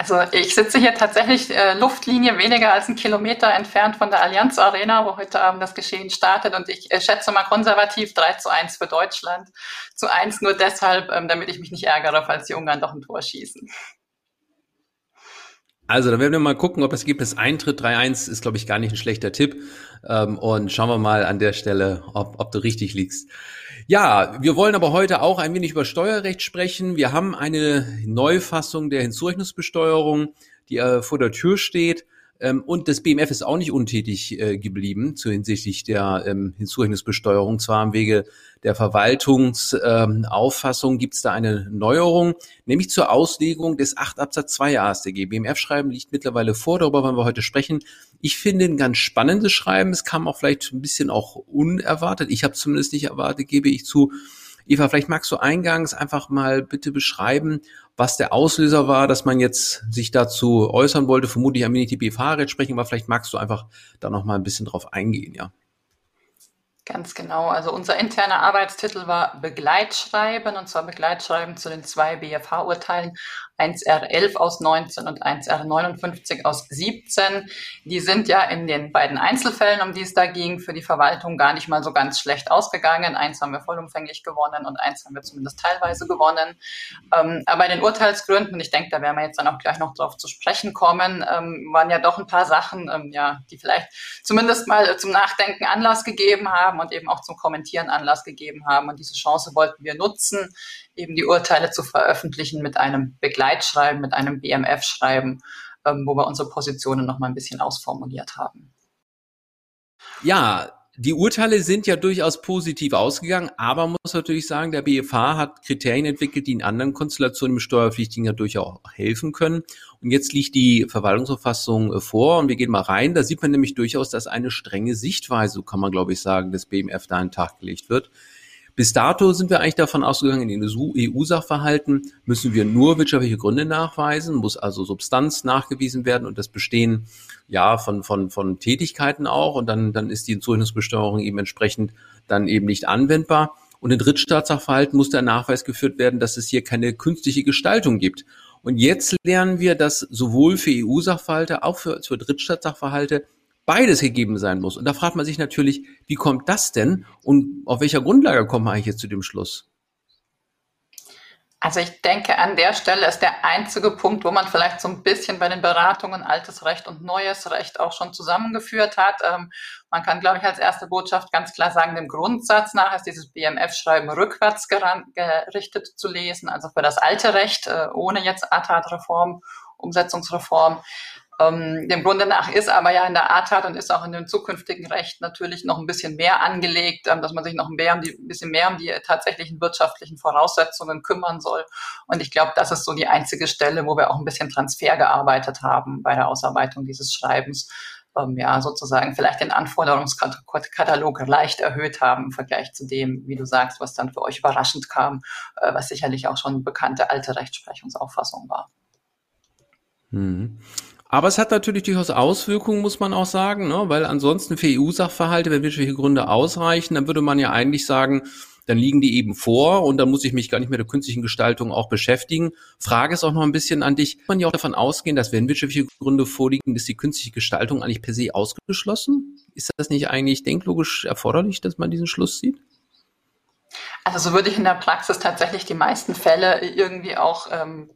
Also ich sitze hier tatsächlich äh, Luftlinie weniger als einen Kilometer entfernt von der Allianz Arena, wo heute Abend das Geschehen startet. Und ich äh, schätze mal konservativ 3 zu 1 für Deutschland. Zu 1 nur deshalb, ähm, damit ich mich nicht ärgere, falls die Ungarn doch ein Tor schießen. Also, dann werden wir mal gucken, ob das Ergebnis eintritt. 3-1 ist, glaube ich, gar nicht ein schlechter Tipp. Ähm, und schauen wir mal an der Stelle, ob, ob du richtig liegst. Ja, wir wollen aber heute auch ein wenig über Steuerrecht sprechen. Wir haben eine Neufassung der Hinzurechnungsbesteuerung, die äh, vor der Tür steht. Ähm, und das BMF ist auch nicht untätig äh, geblieben zu hinsichtlich der ähm, Hinzurechnungsbesteuerung. Zwar am Wege der Verwaltungsauffassung ähm, gibt es da eine Neuerung, nämlich zur Auslegung des 8 Absatz 2 AStG. BMF-Schreiben liegt mittlerweile vor, darüber wollen wir heute sprechen. Ich finde ein ganz spannendes Schreiben. Es kam auch vielleicht ein bisschen auch unerwartet. Ich habe zumindest nicht erwartet, gebe ich zu. Eva, vielleicht magst du eingangs einfach mal bitte beschreiben, was der Auslöser war, dass man jetzt sich dazu äußern wollte. Vermutlich am Minity BFH sprechen, aber vielleicht magst du einfach da noch mal ein bisschen drauf eingehen, ja. Ganz genau. Also unser interner Arbeitstitel war Begleitschreiben und zwar Begleitschreiben zu den zwei BFH-Urteilen 1R11 aus 19 und 1R59 aus 17. Die sind ja in den beiden Einzelfällen, um die es da ging, für die Verwaltung gar nicht mal so ganz schlecht ausgegangen. Eins haben wir vollumfänglich gewonnen und eins haben wir zumindest teilweise gewonnen. Ähm, aber bei den Urteilsgründen, ich denke, da werden wir jetzt dann auch gleich noch drauf zu sprechen kommen, ähm, waren ja doch ein paar Sachen, ähm, ja, die vielleicht zumindest mal zum Nachdenken Anlass gegeben haben und eben auch zum Kommentieren Anlass gegeben haben. Und diese Chance wollten wir nutzen, eben die Urteile zu veröffentlichen mit einem Begleitschreiben, mit einem BMF-Schreiben, ähm, wo wir unsere Positionen noch mal ein bisschen ausformuliert haben. Ja, die Urteile sind ja durchaus positiv ausgegangen, aber man muss natürlich sagen, der BFH hat Kriterien entwickelt, die in anderen Konstellationen im Steuerpflichtigen ja durchaus helfen können. Und jetzt liegt die Verwaltungsverfassung äh, vor und wir gehen mal rein. Da sieht man nämlich durchaus, dass eine strenge Sichtweise, so kann man glaube ich sagen, des BMF da in den Tag gelegt wird. Bis dato sind wir eigentlich davon ausgegangen, in den EU-Sachverhalten müssen wir nur wirtschaftliche Gründe nachweisen, muss also Substanz nachgewiesen werden und das Bestehen ja von, von, von Tätigkeiten auch und dann, dann ist die Hinzurechnungsbesteuerung eben entsprechend dann eben nicht anwendbar. Und in Drittstaatssachverhalten muss der Nachweis geführt werden, dass es hier keine künstliche Gestaltung gibt. Und jetzt lernen wir, dass sowohl für EU-Sachverhalte, auch für, für Drittstaatssachverhalte beides gegeben sein muss. Und da fragt man sich natürlich, wie kommt das denn und auf welcher Grundlage kommt man eigentlich jetzt zu dem Schluss? Also ich denke, an der Stelle ist der einzige Punkt, wo man vielleicht so ein bisschen bei den Beratungen altes Recht und neues Recht auch schon zusammengeführt hat. Ähm, man kann, glaube ich, als erste Botschaft ganz klar sagen, dem Grundsatz nach ist dieses BMF-Schreiben rückwärts gerichtet zu lesen, also für das alte Recht, äh, ohne jetzt ATAT-Reform, Umsetzungsreform. Ähm, dem Grunde nach ist aber ja in der ATAT und ist auch in dem zukünftigen Recht natürlich noch ein bisschen mehr angelegt, ähm, dass man sich noch mehr um die, ein bisschen mehr um die tatsächlichen wirtschaftlichen Voraussetzungen kümmern soll. Und ich glaube, das ist so die einzige Stelle, wo wir auch ein bisschen Transfer gearbeitet haben bei der Ausarbeitung dieses Schreibens. Ähm, ja, sozusagen vielleicht den Anforderungskatalog leicht erhöht haben im Vergleich zu dem, wie du sagst, was dann für euch überraschend kam, äh, was sicherlich auch schon bekannte alte Rechtsprechungsauffassung war. Mhm. Aber es hat natürlich durchaus Auswirkungen, muss man auch sagen, ne? weil ansonsten für EU-Sachverhalte, wenn wirtschaftliche Gründe ausreichen, dann würde man ja eigentlich sagen, dann liegen die eben vor und dann muss ich mich gar nicht mit der künstlichen Gestaltung auch beschäftigen. Frage ist auch noch ein bisschen an dich. Kann man ja auch davon ausgehen, dass wenn wirtschaftliche Gründe vorliegen, ist die künstliche Gestaltung eigentlich per se ausgeschlossen? Ist das nicht eigentlich denklogisch erforderlich, dass man diesen Schluss sieht? Also so würde ich in der Praxis tatsächlich die meisten Fälle irgendwie auch ähm,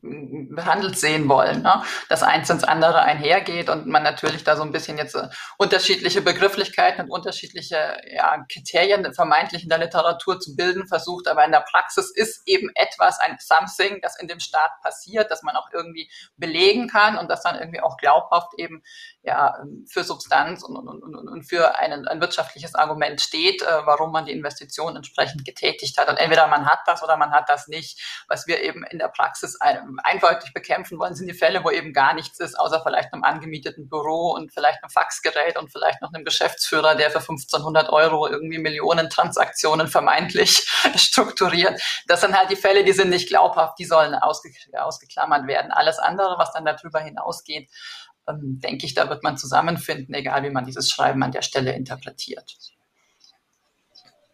behandelt sehen wollen, ne? dass eins ins andere einhergeht und man natürlich da so ein bisschen jetzt äh, unterschiedliche Begrifflichkeiten und unterschiedliche ja, Kriterien vermeintlich in der Literatur zu bilden versucht, aber in der Praxis ist eben etwas, ein Something, das in dem Staat passiert, das man auch irgendwie belegen kann und das dann irgendwie auch glaubhaft eben ja für Substanz und, und, und, und für einen, ein wirtschaftliches Argument steht, äh, warum man die Investition entsprechend getätigt hat. Und entweder man hat das oder man hat das nicht. Was wir eben in der Praxis ein, eindeutig bekämpfen wollen, sind die Fälle, wo eben gar nichts ist, außer vielleicht einem angemieteten Büro und vielleicht einem Faxgerät und vielleicht noch einem Geschäftsführer, der für 1500 Euro irgendwie Millionen Transaktionen vermeintlich strukturiert. Das sind halt die Fälle, die sind nicht glaubhaft, die sollen ausge, ausgeklammert werden. Alles andere, was dann darüber hinausgeht, ähm, denke ich, da wird man zusammenfinden, egal wie man dieses Schreiben an der Stelle interpretiert.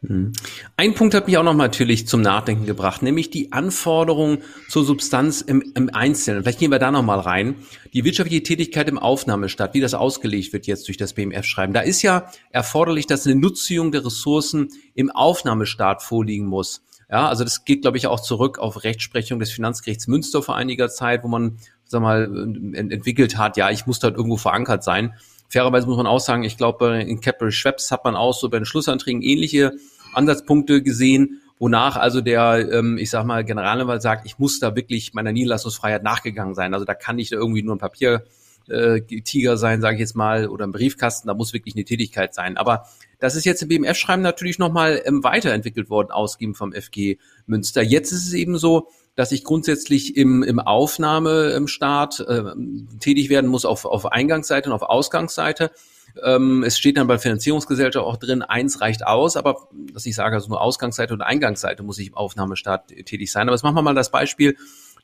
Hm. Ein Punkt hat mich auch noch mal natürlich zum Nachdenken gebracht, nämlich die Anforderungen zur Substanz im, im Einzelnen. Vielleicht gehen wir da noch mal rein. Die wirtschaftliche Tätigkeit im Aufnahmestaat, wie das ausgelegt wird jetzt durch das BMF-Schreiben. Da ist ja erforderlich, dass eine Nutzung der Ressourcen im Aufnahmestaat vorliegen muss. Ja, also das geht, glaube ich, auch zurück auf Rechtsprechung des Finanzgerichts Münster vor einiger Zeit, wo man, sag mal, entwickelt hat, ja, ich muss dort irgendwo verankert sein. Fairerweise muss man auch sagen, ich glaube, in Capital Schweppes hat man auch so bei den Schlussanträgen ähnliche Ansatzpunkte gesehen, wonach also der, ähm, ich sag mal, Generalanwalt sagt, ich muss da wirklich meiner Niederlassungsfreiheit nachgegangen sein. Also da kann nicht irgendwie nur ein Papier äh, Tiger sein, sage ich jetzt mal, oder ein Briefkasten, da muss wirklich eine Tätigkeit sein. Aber das ist jetzt im BMF-Schreiben natürlich nochmal ähm, weiterentwickelt worden, ausgegeben vom FG Münster. Jetzt ist es eben so, dass ich grundsätzlich im, im Aufnahmestaat äh, tätig werden muss auf, auf Eingangsseite und auf Ausgangsseite. Ähm, es steht dann bei Finanzierungsgesellschaft auch drin, eins reicht aus, aber dass ich sage, also nur Ausgangsseite und Eingangsseite muss ich im Aufnahmestaat tätig sein. Aber jetzt machen wir mal das Beispiel,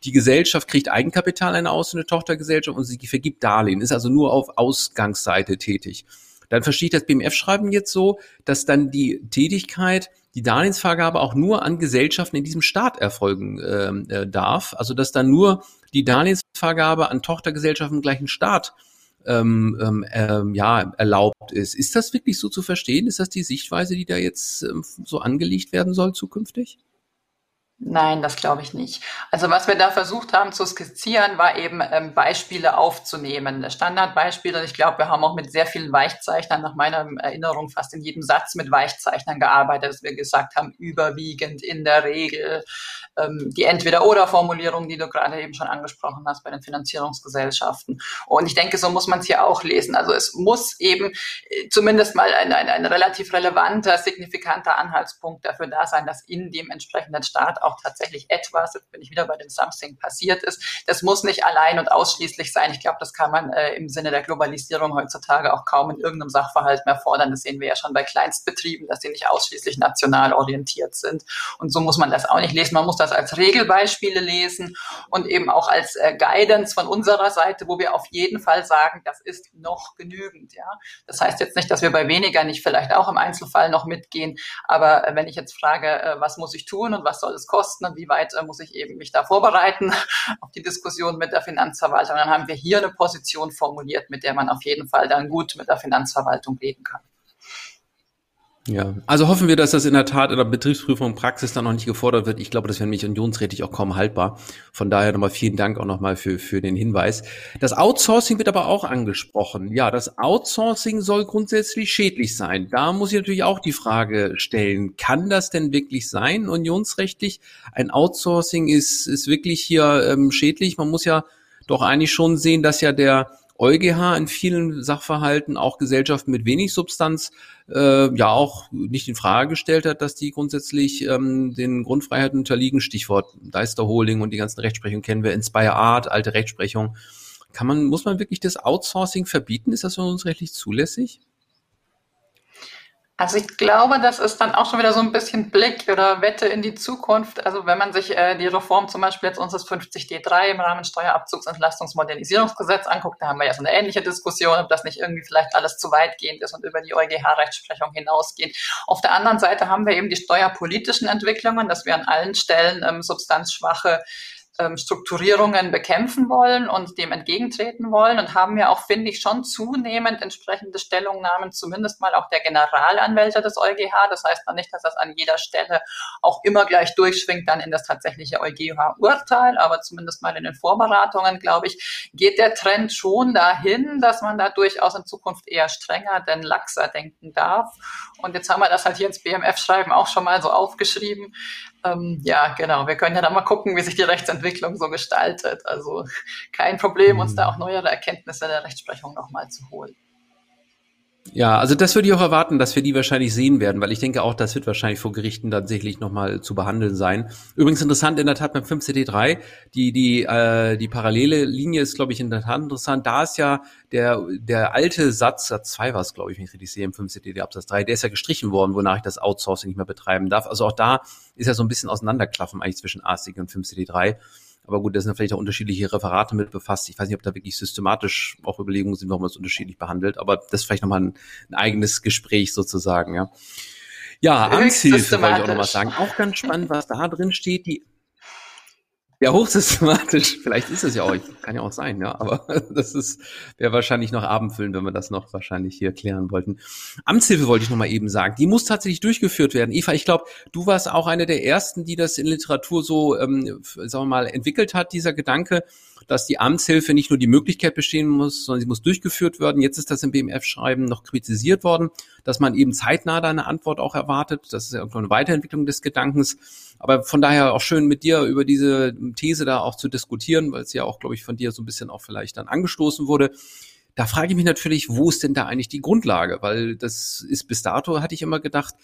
die Gesellschaft kriegt Eigenkapital eine aus, eine Tochtergesellschaft und sie vergibt Darlehen, ist also nur auf Ausgangsseite tätig. Dann verstehe ich das BMF-Schreiben jetzt so, dass dann die Tätigkeit die Darlehensvergabe auch nur an Gesellschaften in diesem Staat erfolgen ähm, äh, darf. Also dass dann nur die Darlehensvergabe an Tochtergesellschaften im gleichen Staat ähm, ähm, ähm, ja, erlaubt ist. Ist das wirklich so zu verstehen? Ist das die Sichtweise, die da jetzt ähm, so angelegt werden soll zukünftig? Nein, das glaube ich nicht. Also was wir da versucht haben zu skizzieren, war eben ähm, Beispiele aufzunehmen. Standardbeispiele. Ich glaube, wir haben auch mit sehr vielen Weichzeichnern, nach meiner Erinnerung fast in jedem Satz mit Weichzeichnern gearbeitet, dass wir gesagt haben, überwiegend in der Regel ähm, die Entweder-Oder-Formulierung, die du gerade eben schon angesprochen hast bei den Finanzierungsgesellschaften. Und ich denke, so muss man es hier auch lesen. Also es muss eben äh, zumindest mal ein, ein, ein relativ relevanter, signifikanter Anhaltspunkt dafür da sein, dass in dem entsprechenden Staat auch tatsächlich etwas, jetzt bin ich wieder bei dem Something, passiert ist. Das muss nicht allein und ausschließlich sein. Ich glaube, das kann man äh, im Sinne der Globalisierung heutzutage auch kaum in irgendeinem Sachverhalt mehr fordern. Das sehen wir ja schon bei Kleinstbetrieben, dass die nicht ausschließlich national orientiert sind. Und so muss man das auch nicht lesen. Man muss das als Regelbeispiele lesen und eben auch als äh, Guidance von unserer Seite, wo wir auf jeden Fall sagen, das ist noch genügend. Ja, das heißt jetzt nicht, dass wir bei weniger nicht vielleicht auch im Einzelfall noch mitgehen, aber äh, wenn ich jetzt frage, äh, was muss ich tun und was soll es Betriebskosten und wie weit äh, muss ich eben mich da vorbereiten auf die Diskussion mit der Finanzverwaltung. Dann haben wir hier eine Position formuliert, mit der man auf jeden Fall dann gut mit der Finanzverwaltung reden kann. Ja, also hoffen wir, dass das in der Tat in der Betriebsprüfung und Praxis dann noch nicht gefordert wird. Ich glaube, das wäre nämlich unionsrätig auch kaum haltbar. Von daher nochmal vielen Dank auch nochmal für, für den Hinweis. Das Outsourcing wird aber auch angesprochen. Ja, das Outsourcing soll grundsätzlich schädlich sein. Da muss ich natürlich auch die Frage stellen, kann das denn wirklich sein, unionsrechtlich? Ein Outsourcing ist, ist wirklich hier ähm, schädlich. Man muss ja doch eigentlich schon sehen, dass ja der EuGH in vielen Sachverhalten auch Gesellschaften mit wenig Substanz äh, ja auch nicht in Frage gestellt hat, dass die grundsätzlich ähm, den Grundfreiheiten unterliegen. Stichwort Deisterholding und die ganzen Rechtsprechungen kennen wir, Inspire Art, alte Rechtsprechung. Kann man, muss man wirklich das Outsourcing verbieten? Ist das für uns rechtlich zulässig? Also ich glaube, das ist dann auch schon wieder so ein bisschen Blick oder Wette in die Zukunft. Also wenn man sich äh, die Reform zum Beispiel jetzt unseres 50D3 im Rahmen Steuerabzugsentlastungs-Modernisierungsgesetz anguckt, da haben wir ja so eine ähnliche Diskussion, ob das nicht irgendwie vielleicht alles zu weitgehend ist und über die EuGH-Rechtsprechung hinausgeht. Auf der anderen Seite haben wir eben die steuerpolitischen Entwicklungen, dass wir an allen Stellen ähm, substanzschwache ähm, Strukturierungen bekämpfen wollen und dem entgegentreten wollen und haben ja auch, finde ich, schon zunehmend entsprechende Stellungnahmen, zumindest mal auch der Generalanwälte des EuGH. Das heißt noch nicht, dass das an jeder Stelle auch immer gleich durchschwingt dann in das tatsächliche EuGH-Urteil, aber zumindest mal in den Vorberatungen, glaube ich, geht der Trend schon dahin, dass man da durchaus in Zukunft eher strenger denn laxer denken darf. Und jetzt haben wir das halt hier ins BMF-Schreiben auch schon mal so aufgeschrieben. Ähm, ja, genau. Wir können ja dann mal gucken, wie sich die Rechtsentwicklung so gestaltet. Also kein Problem, uns da auch neuere Erkenntnisse der Rechtsprechung nochmal zu holen. Ja, also das würde ich auch erwarten, dass wir die wahrscheinlich sehen werden, weil ich denke auch, das wird wahrscheinlich vor Gerichten tatsächlich nochmal zu behandeln sein. Übrigens interessant in der Tat beim 5CD3, die, die, äh, die parallele Linie ist, glaube ich, in der Tat interessant. Da ist ja der, der alte Satz, Satz 2 war es, glaube ich, wenn ich richtig sehe, im 5CD Absatz 3, der ist ja gestrichen worden, wonach ich das Outsourcing nicht mehr betreiben darf. Also auch da ist ja so ein bisschen Auseinanderklaffen eigentlich zwischen ASIC und 5CD3. Aber gut, da sind vielleicht auch unterschiedliche Referate mit befasst. Ich weiß nicht, ob da wirklich systematisch auch Überlegungen sind, warum man es unterschiedlich behandelt. Aber das ist vielleicht nochmal ein, ein eigenes Gespräch sozusagen, ja. Ja, Amtshilfe wollte ich auch nochmal sagen. Auch ganz spannend, was da drin steht. Die ja, hochsystematisch. Vielleicht ist es ja auch, kann ja auch sein, ja. Aber das ist, wäre wahrscheinlich noch abendfüllend, wenn wir das noch wahrscheinlich hier klären wollten. Amtshilfe wollte ich noch mal eben sagen. Die muss tatsächlich durchgeführt werden. Eva, ich glaube, du warst auch eine der ersten, die das in Literatur so, ähm, sagen wir mal, entwickelt hat, dieser Gedanke, dass die Amtshilfe nicht nur die Möglichkeit bestehen muss, sondern sie muss durchgeführt werden. Jetzt ist das im BMF-Schreiben noch kritisiert worden, dass man eben zeitnah da eine Antwort auch erwartet. Das ist ja eine Weiterentwicklung des Gedankens. Aber von daher auch schön mit dir über diese These da auch zu diskutieren, weil es ja auch, glaube ich, von dir so ein bisschen auch vielleicht dann angestoßen wurde. Da frage ich mich natürlich, wo ist denn da eigentlich die Grundlage? Weil das ist bis dato, hatte ich immer gedacht,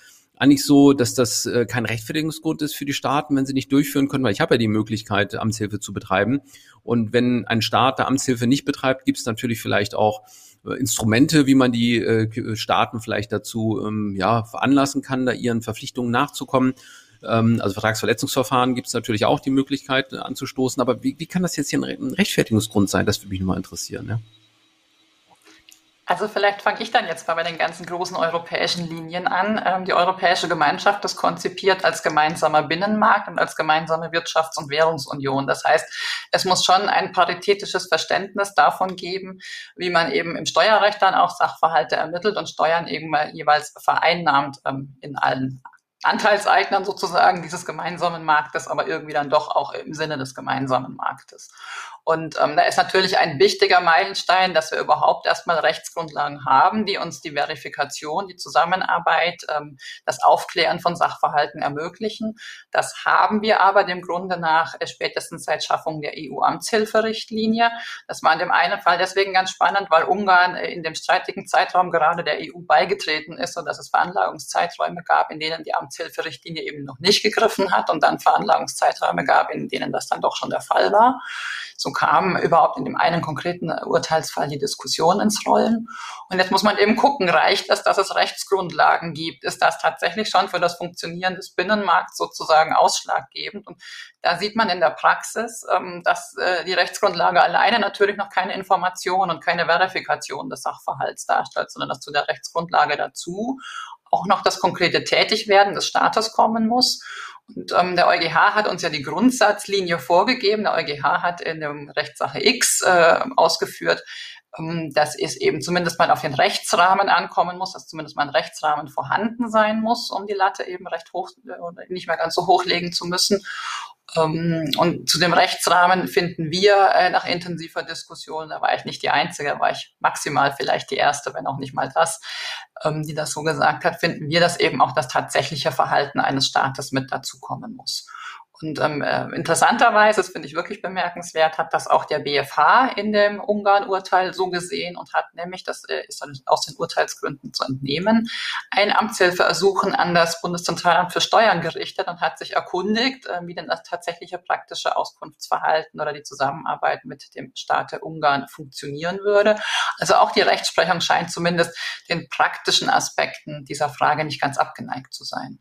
eigentlich so, dass das äh, kein Rechtfertigungsgrund ist für die Staaten, wenn sie nicht durchführen können, weil ich habe ja die Möglichkeit, Amtshilfe zu betreiben. Und wenn ein Staat der Amtshilfe nicht betreibt, gibt es natürlich vielleicht auch äh, Instrumente, wie man die äh, Staaten vielleicht dazu ähm, ja, veranlassen kann, da ihren Verpflichtungen nachzukommen. Ähm, also Vertragsverletzungsverfahren gibt es natürlich auch die Möglichkeit anzustoßen. Aber wie, wie kann das jetzt hier ein Rechtfertigungsgrund sein? Das würde mich nochmal interessieren. Ja? Also vielleicht fange ich dann jetzt mal bei den ganzen großen europäischen Linien an. Ähm, die Europäische Gemeinschaft ist konzipiert als gemeinsamer Binnenmarkt und als gemeinsame Wirtschafts- und Währungsunion. Das heißt, es muss schon ein paritätisches Verständnis davon geben, wie man eben im Steuerrecht dann auch Sachverhalte ermittelt und Steuern eben jeweils vereinnahmt ähm, in allen Anteilseignern sozusagen dieses gemeinsamen Marktes, aber irgendwie dann doch auch im Sinne des gemeinsamen Marktes. Und ähm, da ist natürlich ein wichtiger Meilenstein, dass wir überhaupt erstmal Rechtsgrundlagen haben, die uns die Verifikation, die Zusammenarbeit, ähm, das Aufklären von Sachverhalten ermöglichen. Das haben wir aber dem Grunde nach äh, spätestens seit Schaffung der EU-Amtshilferichtlinie. Das war in dem einen Fall deswegen ganz spannend, weil Ungarn äh, in dem streitigen Zeitraum gerade der EU beigetreten ist und dass es Veranlagungszeiträume gab, in denen die Amtshilferichtlinie eben noch nicht gegriffen hat und dann Veranlagungszeiträume gab, in denen das dann doch schon der Fall war. So kam überhaupt in dem einen konkreten Urteilsfall die Diskussion ins Rollen. Und jetzt muss man eben gucken, reicht es, dass es Rechtsgrundlagen gibt? Ist das tatsächlich schon für das Funktionieren des Binnenmarkts sozusagen ausschlaggebend? Und da sieht man in der Praxis, ähm, dass äh, die Rechtsgrundlage alleine natürlich noch keine Information und keine Verifikation des Sachverhalts darstellt, sondern dass zu der Rechtsgrundlage dazu auch noch das konkrete Tätigwerden des Staates kommen muss. Und ähm, der EuGH hat uns ja die Grundsatzlinie vorgegeben. Der EuGH hat in der Rechtssache X äh, ausgeführt, ähm, dass es eben zumindest mal auf den Rechtsrahmen ankommen muss, dass zumindest mal ein Rechtsrahmen vorhanden sein muss, um die Latte eben recht hoch oder nicht mehr ganz so hochlegen zu müssen. Ähm, und zu dem Rechtsrahmen finden wir äh, nach intensiver Diskussion, da war ich nicht die Einzige, da war ich maximal vielleicht die Erste, wenn auch nicht mal das, ähm, die das so gesagt hat, finden wir, dass eben auch das tatsächliche Verhalten eines Staates mit dazukommen muss. Und ähm, äh, interessanterweise, das finde ich wirklich bemerkenswert, hat das auch der BFH in dem Ungarn-Urteil so gesehen und hat nämlich, das äh, ist dann aus den Urteilsgründen zu entnehmen, ein Amtshilfeersuchen an das Bundeszentralamt für Steuern gerichtet und hat sich erkundigt, äh, wie denn das tatsächliche praktische Auskunftsverhalten oder die Zusammenarbeit mit dem Staate Ungarn funktionieren würde. Also auch die Rechtsprechung scheint zumindest den praktischen Aspekten dieser Frage nicht ganz abgeneigt zu sein.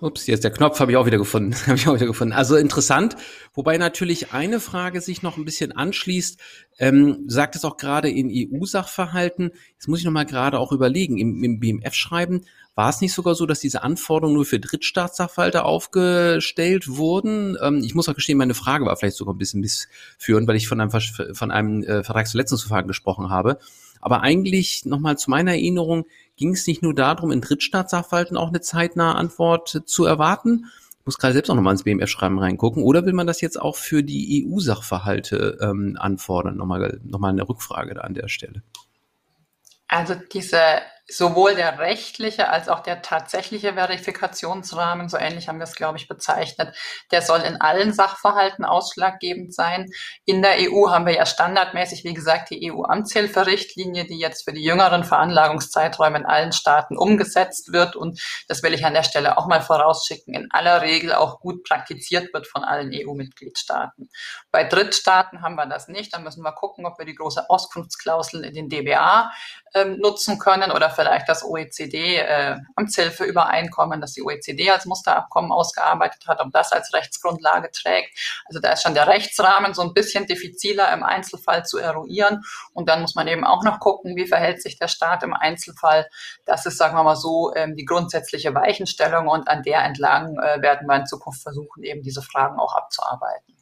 Ups, jetzt der Knopf habe ich auch wieder gefunden. habe ich auch wieder gefunden. Also interessant, wobei natürlich eine Frage sich noch ein bisschen anschließt. Ähm, sagt es auch gerade in EU-Sachverhalten. Jetzt muss ich noch mal gerade auch überlegen. Im, im BMF-Schreiben war es nicht sogar so, dass diese Anforderungen nur für Drittstaatssachverhalte aufgestellt wurden? Ähm, ich muss auch gestehen, meine Frage war vielleicht sogar ein bisschen missführend, weil ich von einem, von einem äh, Vertragsverletzungsverfahren gesprochen habe. Aber eigentlich nochmal zu meiner Erinnerung ging es nicht nur darum, in Drittstaatssachverhalten auch eine zeitnahe Antwort zu erwarten. Ich muss gerade selbst auch nochmal ins BMF-Schreiben reingucken. Oder will man das jetzt auch für die EU-Sachverhalte ähm, anfordern? Nochmal, nochmal eine Rückfrage da an der Stelle. Also diese sowohl der rechtliche als auch der tatsächliche Verifikationsrahmen, so ähnlich haben wir es, glaube ich, bezeichnet, der soll in allen Sachverhalten ausschlaggebend sein. In der EU haben wir ja standardmäßig, wie gesagt, die EU-Amtshilferichtlinie, die jetzt für die jüngeren Veranlagungszeiträume in allen Staaten umgesetzt wird. Und das will ich an der Stelle auch mal vorausschicken, in aller Regel auch gut praktiziert wird von allen EU-Mitgliedstaaten. Bei Drittstaaten haben wir das nicht. Da müssen wir gucken, ob wir die große Auskunftsklausel in den DBA ähm, nutzen können oder vielleicht das OECD-Amtshilfeübereinkommen, äh, das die OECD als Musterabkommen ausgearbeitet hat, ob das als Rechtsgrundlage trägt. Also da ist schon der Rechtsrahmen so ein bisschen diffiziler im Einzelfall zu eruieren. Und dann muss man eben auch noch gucken, wie verhält sich der Staat im Einzelfall. Das ist, sagen wir mal so, ähm, die grundsätzliche Weichenstellung und an der entlang äh, werden wir in Zukunft versuchen, eben diese Fragen auch abzuarbeiten.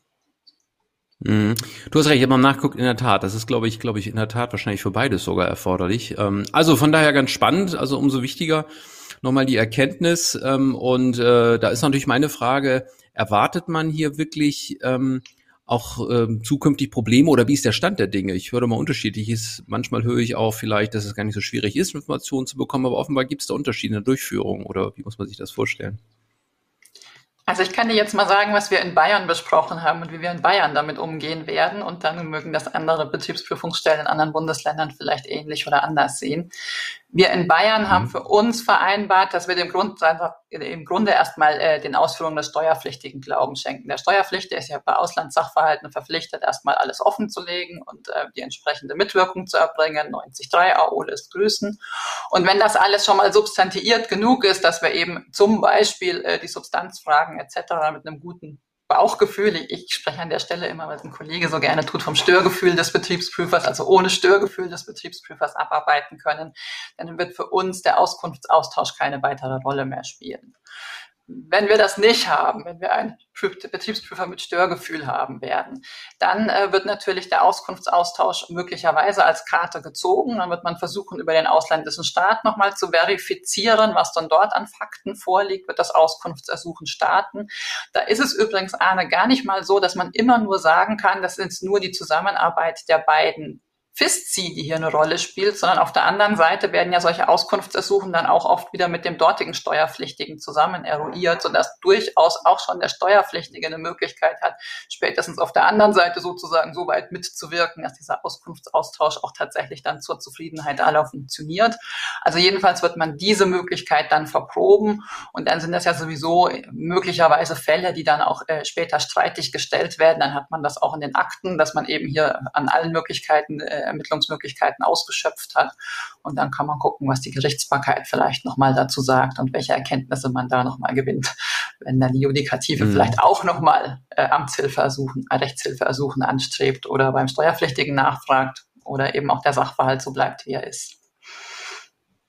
Mhm. Du hast recht, ich habe mal nachgeguckt, in der Tat. Das ist, glaube ich, glaube ich, in der Tat wahrscheinlich für beides sogar erforderlich. Ähm, also von daher ganz spannend, also umso wichtiger nochmal die Erkenntnis. Ähm, und äh, da ist natürlich meine Frage, erwartet man hier wirklich ähm, auch ähm, zukünftig Probleme oder wie ist der Stand der Dinge? Ich höre mal unterschiedliches. Manchmal höre ich auch vielleicht, dass es gar nicht so schwierig ist, Informationen zu bekommen, aber offenbar gibt es da Unterschiede in der Durchführung oder wie muss man sich das vorstellen? Also ich kann dir jetzt mal sagen, was wir in Bayern besprochen haben und wie wir in Bayern damit umgehen werden. Und dann mögen das andere Betriebsprüfungsstellen in anderen Bundesländern vielleicht ähnlich oder anders sehen. Wir in Bayern mhm. haben für uns vereinbart, dass wir dem Grund, im Grunde erstmal äh, den Ausführungen des Steuerpflichtigen Glauben schenken. Der Steuerpflichtige ist ja bei Auslandssachverhalten verpflichtet, erstmal alles offen zu legen und äh, die entsprechende Mitwirkung zu erbringen. 93 AO lässt grüßen. Und wenn das alles schon mal substantiiert genug ist, dass wir eben zum Beispiel äh, die Substanzfragen etc. mit einem guten Bauchgefühl, ich spreche an der Stelle immer, weil ein Kollege so gerne tut, vom Störgefühl des Betriebsprüfers, also ohne Störgefühl des Betriebsprüfers abarbeiten können, dann wird für uns der Auskunftsaustausch keine weitere Rolle mehr spielen. Wenn wir das nicht haben, wenn wir einen Betriebsprüfer mit Störgefühl haben werden, dann äh, wird natürlich der Auskunftsaustausch möglicherweise als Karte gezogen. Dann wird man versuchen, über den ausländischen Staat nochmal zu verifizieren, was dann dort an Fakten vorliegt, wird das Auskunftsersuchen starten. Da ist es übrigens, Arne, gar nicht mal so, dass man immer nur sagen kann, das ist nur die Zusammenarbeit der beiden FISZI, die hier eine Rolle spielt, sondern auf der anderen Seite werden ja solche Auskunftsersuchen dann auch oft wieder mit dem dortigen Steuerpflichtigen zusammen eruiert, sodass durchaus auch schon der Steuerpflichtige eine Möglichkeit hat, spätestens auf der anderen Seite sozusagen so weit mitzuwirken, dass dieser Auskunftsaustausch auch tatsächlich dann zur Zufriedenheit aller funktioniert. Also jedenfalls wird man diese Möglichkeit dann verproben und dann sind das ja sowieso möglicherweise Fälle, die dann auch äh, später streitig gestellt werden. Dann hat man das auch in den Akten, dass man eben hier an allen Möglichkeiten äh, Ermittlungsmöglichkeiten ausgeschöpft hat. Und dann kann man gucken, was die Gerichtsbarkeit vielleicht nochmal dazu sagt und welche Erkenntnisse man da nochmal gewinnt, wenn dann die Judikative mhm. vielleicht auch nochmal äh, Amtshilfe ersuchen, äh, Rechtshilfe ersuchen anstrebt oder beim Steuerpflichtigen nachfragt oder eben auch der Sachverhalt so bleibt, wie er ist.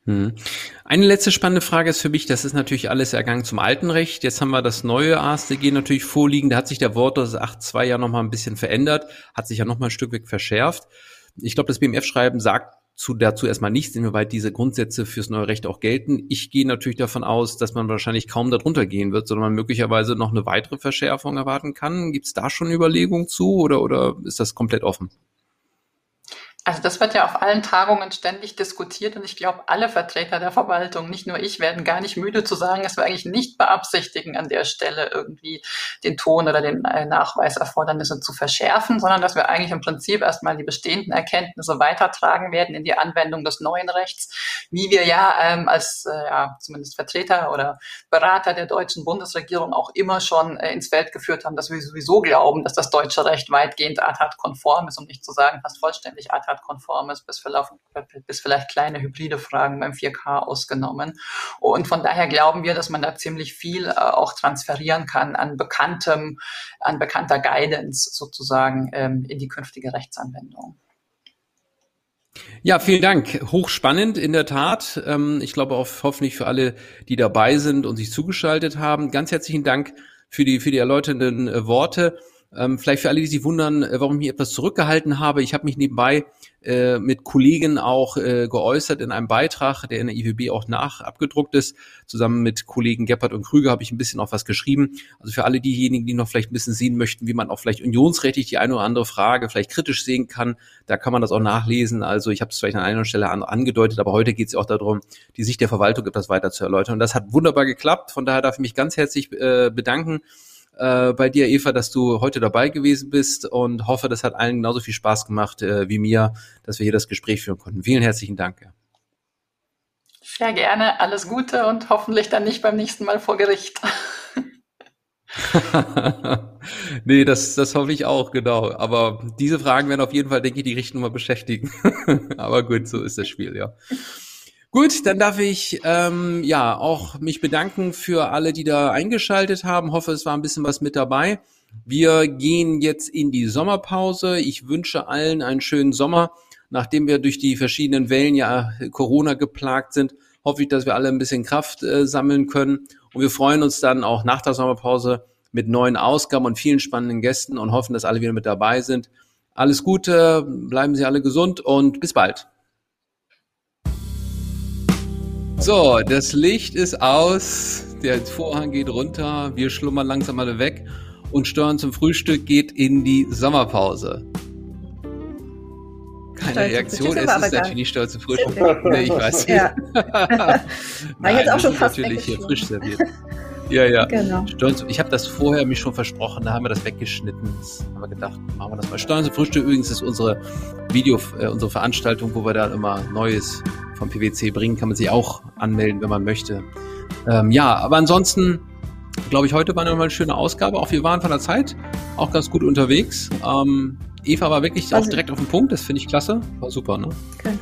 Hm. Eine letzte spannende Frage ist für mich, das ist natürlich alles ergangen zum alten Recht. Jetzt haben wir das neue AStG natürlich vorliegen. Da hat sich der Wort das 8.2 ja nochmal ein bisschen verändert, hat sich ja nochmal ein Stück weg verschärft. Ich glaube, das BMF-Schreiben sagt zu, dazu erstmal nichts, inwieweit diese Grundsätze fürs neue Recht auch gelten. Ich gehe natürlich davon aus, dass man wahrscheinlich kaum darunter gehen wird, sondern man möglicherweise noch eine weitere Verschärfung erwarten kann. Gibt es da schon Überlegungen zu oder, oder ist das komplett offen? Also das wird ja auf allen Tagungen ständig diskutiert und ich glaube, alle Vertreter der Verwaltung, nicht nur ich, werden gar nicht müde zu sagen, dass wir eigentlich nicht beabsichtigen, an der Stelle irgendwie den Ton oder den äh, Nachweiserfordernisse zu verschärfen, sondern dass wir eigentlich im Prinzip erstmal die bestehenden Erkenntnisse weitertragen werden in die Anwendung des neuen Rechts, wie wir ja ähm, als äh, ja, zumindest Vertreter oder Berater der deutschen Bundesregierung auch immer schon äh, ins Feld geführt haben, dass wir sowieso glauben, dass das deutsche Recht weitgehend ATAT-konform ist, um nicht zu sagen fast vollständig ATAT standardkonform ist, bis bis vielleicht kleine hybride Fragen beim 4K ausgenommen. Und von daher glauben wir, dass man da ziemlich viel äh, auch transferieren kann an bekanntem, an bekannter Guidance sozusagen ähm, in die künftige Rechtsanwendung. Ja, vielen Dank. Hochspannend in der Tat. Ähm, ich glaube auch hoffentlich für alle, die dabei sind und sich zugeschaltet haben. Ganz herzlichen Dank für die, für die erläuternden äh, Worte. Ähm, vielleicht für alle, die sich wundern, äh, warum ich mich etwas zurückgehalten habe. Ich habe mich nebenbei äh, mit Kollegen auch äh, geäußert in einem Beitrag, der in der IWB auch nach abgedruckt ist. Zusammen mit Kollegen Geppert und Krüger habe ich ein bisschen auch was geschrieben. Also für alle diejenigen, die noch vielleicht ein bisschen sehen möchten, wie man auch vielleicht unionsrechtlich die eine oder andere Frage vielleicht kritisch sehen kann, da kann man das auch nachlesen. Also ich habe es vielleicht an einer Stelle an, angedeutet, aber heute geht es auch darum, die Sicht der Verwaltung etwas weiter zu erläutern. Und das hat wunderbar geklappt. Von daher darf ich mich ganz herzlich äh, bedanken äh, bei dir, Eva, dass du heute dabei gewesen bist und hoffe, das hat allen genauso viel Spaß gemacht äh, wie mir, dass wir hier das Gespräch führen konnten. Vielen herzlichen Dank. Sehr gerne, alles Gute und hoffentlich dann nicht beim nächsten Mal vor Gericht. nee, das, das hoffe ich auch, genau. Aber diese Fragen werden auf jeden Fall, denke ich, die Richtnummer beschäftigen. Aber gut, so ist das Spiel, ja. Gut, dann darf ich ähm, ja auch mich bedanken für alle, die da eingeschaltet haben. Hoffe, es war ein bisschen was mit dabei. Wir gehen jetzt in die Sommerpause. Ich wünsche allen einen schönen Sommer. Nachdem wir durch die verschiedenen Wellen ja Corona geplagt sind, hoffe ich, dass wir alle ein bisschen Kraft äh, sammeln können. Und wir freuen uns dann auch nach der Sommerpause mit neuen Ausgaben und vielen spannenden Gästen und hoffen, dass alle wieder mit dabei sind. Alles Gute, bleiben Sie alle gesund und bis bald. So, das Licht ist aus, der Vorhang geht runter, wir schlummern langsam alle weg und Steuern zum Frühstück geht in die Sommerpause. Keine Steuern Reaktion, es ist natürlich nicht Steuern zum Frühstück. nee, ich weiß. Ja. Nein, jetzt auch schon fast natürlich hier frisch serviert. Ja, ja. Genau. Ich habe das vorher mich schon versprochen, da haben wir das weggeschnitten. Das haben wir gedacht, machen wir das mal. Steuern zum Frühstück übrigens ist unsere Video, äh, unsere Veranstaltung, wo wir da immer Neues vom PwC bringen, kann man sich auch anmelden, wenn man möchte. Ähm, ja, aber ansonsten glaube ich, heute war nochmal eine schöne Ausgabe. Auch wir waren von der Zeit auch ganz gut unterwegs. Ähm, Eva war wirklich also, auch direkt auf den Punkt, das finde ich klasse. War super, ne? Okay.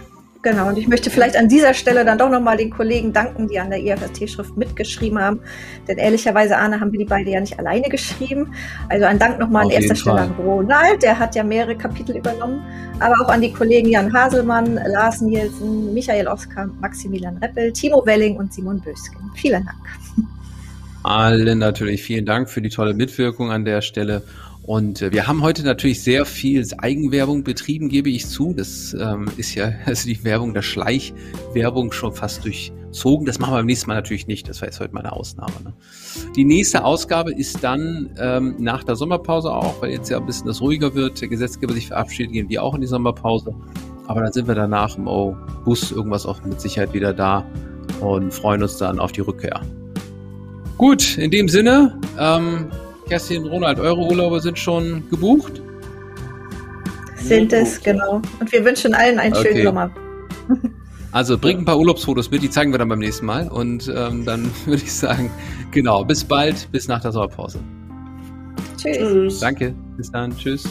Genau, und ich möchte vielleicht an dieser Stelle dann doch nochmal den Kollegen danken, die an der IFST-Schrift mitgeschrieben haben. Denn ehrlicherweise, Arne, haben wir die beide ja nicht alleine geschrieben. Also ein Dank nochmal an erster Stelle an Ronald, der hat ja mehrere Kapitel übernommen. Aber auch an die Kollegen Jan Haselmann, Lars Nielsen, Michael Oskar, Maximilian Reppel, Timo Welling und Simon Bösken. Vielen Dank. Allen natürlich vielen Dank für die tolle Mitwirkung an der Stelle. Und äh, wir haben heute natürlich sehr viel Eigenwerbung betrieben, gebe ich zu. Das ähm, ist ja also die Werbung der Schleichwerbung schon fast durchzogen. Das machen wir beim nächsten Mal natürlich nicht. Das war jetzt heute mal eine Ausnahme. Ne? Die nächste Ausgabe ist dann ähm, nach der Sommerpause auch, weil jetzt ja ein bisschen das ruhiger wird. Der Gesetzgeber sich verabschiedet, gehen wir auch in die Sommerpause. Aber dann sind wir danach im Bus irgendwas auch mit Sicherheit wieder da und freuen uns dann auf die Rückkehr. Gut, in dem Sinne, ähm, Kerstin, Ronald, eure Urlaube sind schon gebucht? Sind es, genau. Und wir wünschen allen einen okay. schönen Sommer. Also bringt ein paar Urlaubsfotos mit, die zeigen wir dann beim nächsten Mal. Und ähm, dann würde ich sagen, genau, bis bald, bis nach der Sommerpause. Tschüss. Danke, bis dann, tschüss.